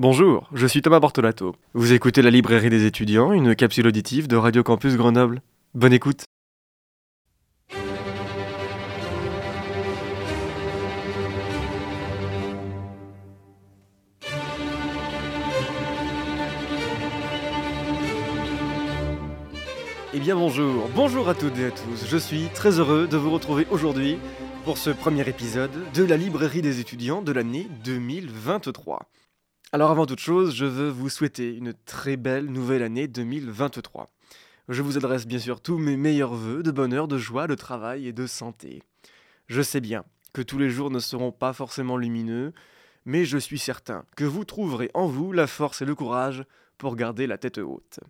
Bonjour, je suis Thomas Bortolato. Vous écoutez la librairie des étudiants, une capsule auditive de Radio Campus Grenoble. Bonne écoute. Eh bien bonjour, bonjour à toutes et à tous. Je suis très heureux de vous retrouver aujourd'hui pour ce premier épisode de la librairie des étudiants de l'année 2023. Alors avant toute chose, je veux vous souhaiter une très belle nouvelle année 2023. Je vous adresse bien sûr tous mes meilleurs voeux de bonheur, de joie, de travail et de santé. Je sais bien que tous les jours ne seront pas forcément lumineux, mais je suis certain que vous trouverez en vous la force et le courage pour garder la tête haute.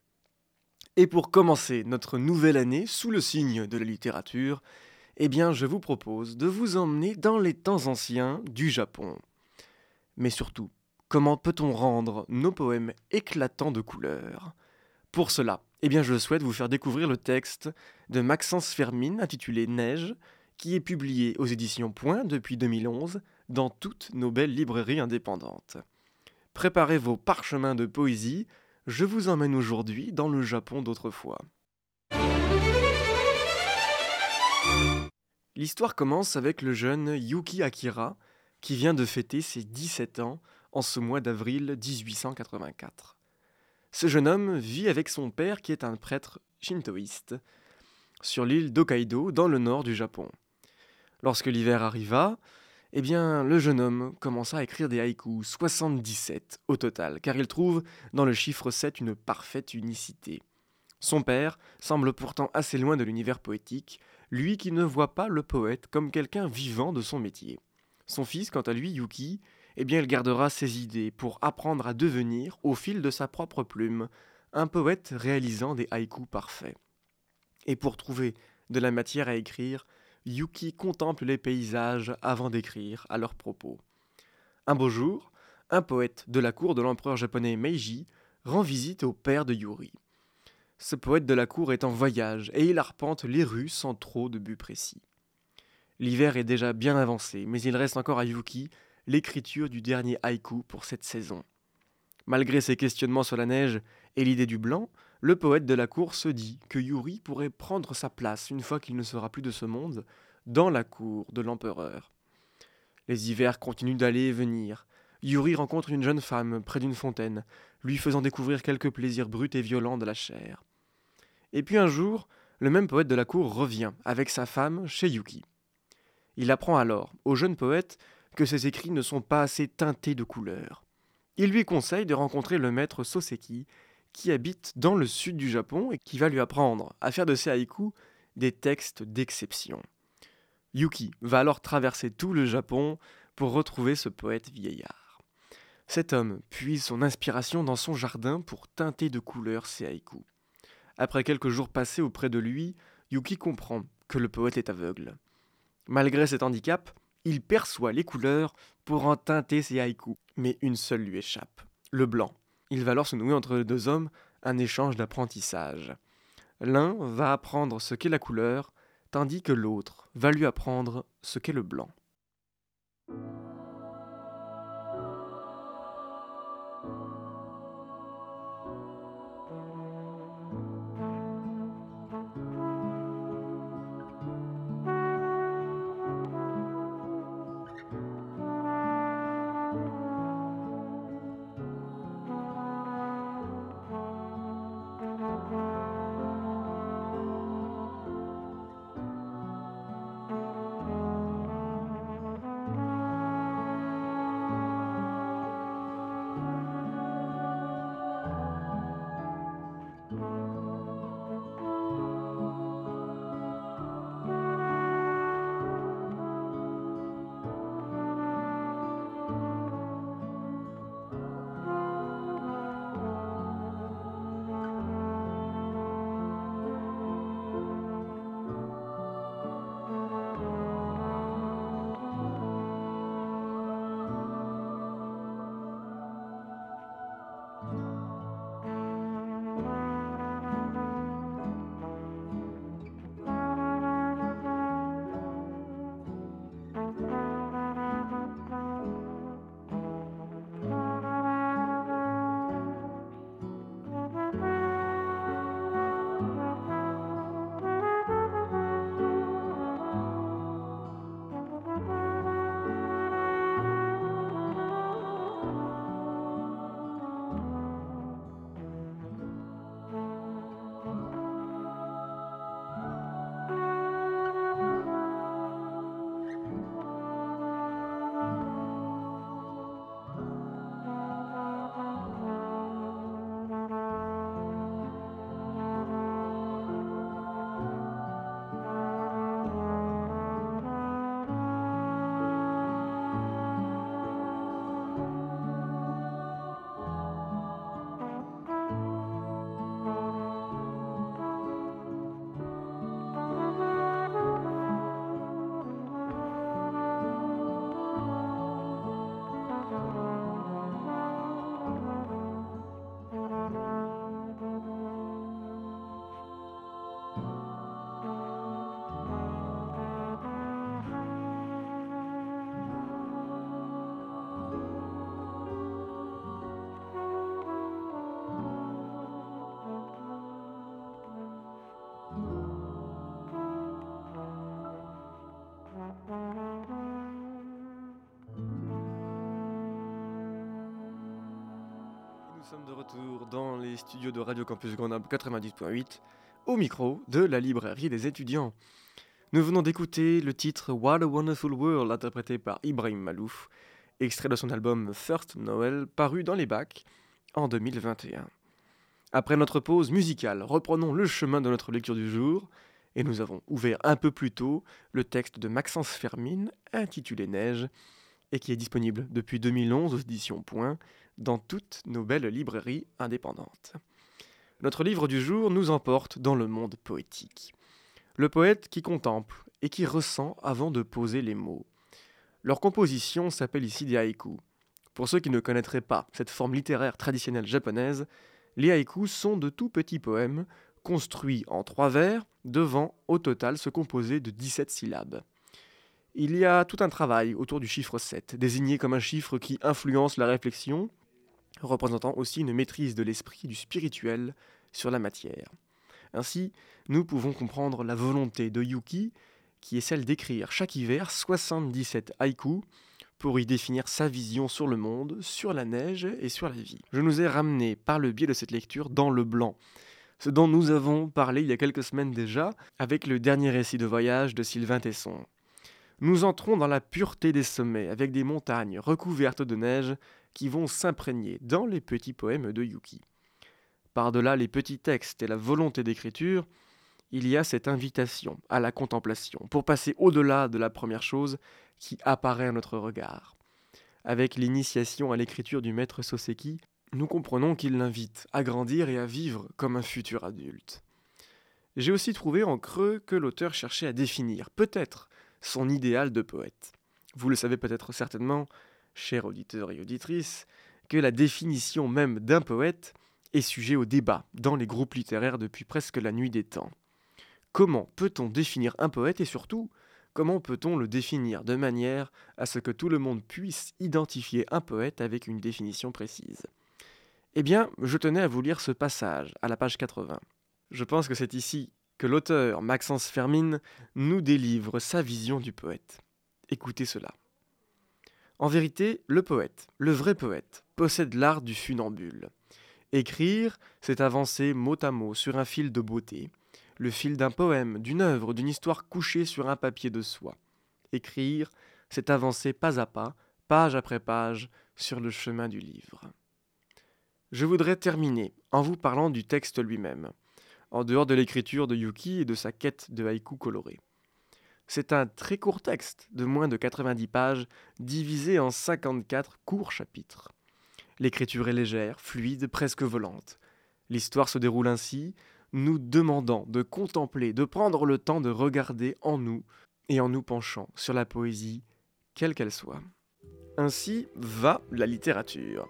Et pour commencer notre nouvelle année sous le signe de la littérature, eh bien je vous propose de vous emmener dans les temps anciens du Japon. Mais surtout, comment peut-on rendre nos poèmes éclatants de couleurs? Pour cela, eh bien je souhaite vous faire découvrir le texte de Maxence Fermine intitulé Neige, qui est publié aux éditions Point depuis 2011 dans toutes nos belles librairies indépendantes. Préparez vos parchemins de poésie je vous emmène aujourd'hui dans le Japon d'autrefois. L'histoire commence avec le jeune Yuki Akira, qui vient de fêter ses 17 ans en ce mois d'avril 1884. Ce jeune homme vit avec son père qui est un prêtre shintoïste sur l'île d'Hokkaido dans le nord du Japon. Lorsque l'hiver arriva, eh bien, le jeune homme commença à écrire des haïkus, 77 au total, car il trouve dans le chiffre 7 une parfaite unicité. Son père semble pourtant assez loin de l'univers poétique, lui qui ne voit pas le poète comme quelqu'un vivant de son métier. Son fils, quant à lui, Yuki, eh bien, il gardera ses idées pour apprendre à devenir, au fil de sa propre plume, un poète réalisant des haïkus parfaits. Et pour trouver de la matière à écrire, Yuki contemple les paysages avant d'écrire à leur propos. Un beau jour, un poète de la cour de l'empereur japonais Meiji rend visite au père de Yuri. Ce poète de la cour est en voyage et il arpente les rues sans trop de but précis. L'hiver est déjà bien avancé, mais il reste encore à Yuki l'écriture du dernier haïku pour cette saison. Malgré ses questionnements sur la neige et l'idée du blanc, le poète de la cour se dit que Yuri pourrait prendre sa place une fois qu'il ne sera plus de ce monde dans la cour de l'empereur. Les hivers continuent d'aller et venir. Yuri rencontre une jeune femme près d'une fontaine, lui faisant découvrir quelques plaisirs bruts et violents de la chair. Et puis un jour, le même poète de la cour revient avec sa femme chez Yuki. Il apprend alors au jeune poète que ses écrits ne sont pas assez teintés de couleurs. Il lui conseille de rencontrer le maître Soseki, qui habite dans le sud du Japon et qui va lui apprendre à faire de ses haïkus des textes d'exception. Yuki va alors traverser tout le Japon pour retrouver ce poète vieillard. Cet homme puise son inspiration dans son jardin pour teinter de couleurs ses haïkus. Après quelques jours passés auprès de lui, Yuki comprend que le poète est aveugle. Malgré cet handicap, il perçoit les couleurs pour en teinter ses haïkus, mais une seule lui échappe, le blanc. Il va alors se nouer entre les deux hommes un échange d'apprentissage. L'un va apprendre ce qu'est la couleur, tandis que l'autre va lui apprendre ce qu'est le blanc. Sommes de retour dans les studios de Radio Campus Grenoble 90.8, au micro de la librairie des étudiants. Nous venons d'écouter le titre What a Wonderful World interprété par Ibrahim Malouf, extrait de son album First Noel paru dans les bacs en 2021. Après notre pause musicale, reprenons le chemin de notre lecture du jour et nous avons ouvert un peu plus tôt le texte de Maxence Fermine intitulé Neige et qui est disponible depuis 2011 aux éditions Point dans toutes nos belles librairies indépendantes. Notre livre du jour nous emporte dans le monde poétique. Le poète qui contemple et qui ressent avant de poser les mots. Leur composition s'appelle ici des haïkus. Pour ceux qui ne connaîtraient pas cette forme littéraire traditionnelle japonaise, les haïkus sont de tout petits poèmes construits en trois vers, devant au total se composer de 17 syllabes. Il y a tout un travail autour du chiffre 7, désigné comme un chiffre qui influence la réflexion représentant aussi une maîtrise de l'esprit du spirituel sur la matière. Ainsi, nous pouvons comprendre la volonté de Yuki, qui est celle d'écrire chaque hiver 77 haïkus pour y définir sa vision sur le monde, sur la neige et sur la vie. Je nous ai ramené par le biais de cette lecture dans le blanc, ce dont nous avons parlé il y a quelques semaines déjà avec le dernier récit de voyage de Sylvain Tesson. Nous entrons dans la pureté des sommets avec des montagnes recouvertes de neige qui vont s'imprégner dans les petits poèmes de Yuki. Par-delà les petits textes et la volonté d'écriture, il y a cette invitation à la contemplation, pour passer au-delà de la première chose qui apparaît à notre regard. Avec l'initiation à l'écriture du maître Soseki, nous comprenons qu'il l'invite à grandir et à vivre comme un futur adulte. J'ai aussi trouvé en creux que l'auteur cherchait à définir, peut-être, son idéal de poète. Vous le savez peut-être certainement, chers auditeurs et auditrices, que la définition même d'un poète est sujet au débat dans les groupes littéraires depuis presque la nuit des temps. Comment peut-on définir un poète et surtout, comment peut-on le définir de manière à ce que tout le monde puisse identifier un poète avec une définition précise? Eh bien, je tenais à vous lire ce passage à la page 80. Je pense que c'est ici que l'auteur Maxence Fermine nous délivre sa vision du poète. Écoutez cela. En vérité, le poète, le vrai poète, possède l'art du funambule. Écrire, c'est avancer mot à mot sur un fil de beauté, le fil d'un poème, d'une œuvre, d'une histoire couchée sur un papier de soie. Écrire, c'est avancer pas à pas, page après page, sur le chemin du livre. Je voudrais terminer en vous parlant du texte lui-même en dehors de l'écriture de Yuki et de sa quête de haïku coloré. C'est un très court texte de moins de 90 pages, divisé en 54 courts chapitres. L'écriture est légère, fluide, presque volante. L'histoire se déroule ainsi, nous demandant de contempler, de prendre le temps de regarder en nous et en nous penchant sur la poésie, quelle qu'elle soit. Ainsi va la littérature.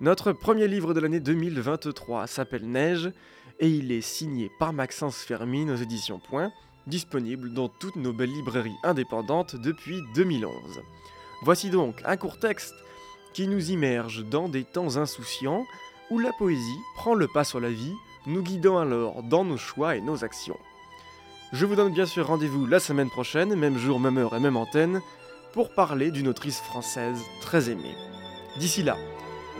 Notre premier livre de l'année 2023 s'appelle Neige et il est signé par Maxence Fermine aux éditions Point, disponible dans toutes nos belles librairies indépendantes depuis 2011. Voici donc un court texte qui nous immerge dans des temps insouciants où la poésie prend le pas sur la vie, nous guidant alors dans nos choix et nos actions. Je vous donne bien sûr rendez-vous la semaine prochaine, même jour, même heure et même antenne, pour parler d'une autrice française très aimée. D'ici là,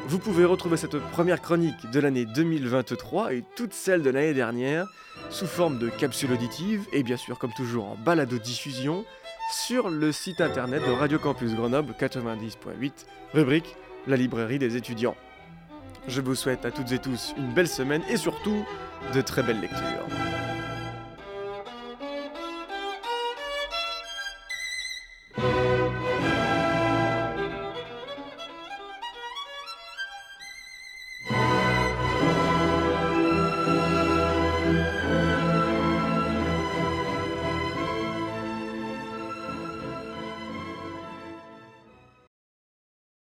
vous pouvez retrouver cette première chronique de l'année 2023 et toutes celles de l'année dernière sous forme de capsules auditives et bien sûr comme toujours en balado-diffusion sur le site internet de Radio Campus Grenoble 90.8, rubrique La librairie des étudiants. Je vous souhaite à toutes et tous une belle semaine et surtout de très belles lectures.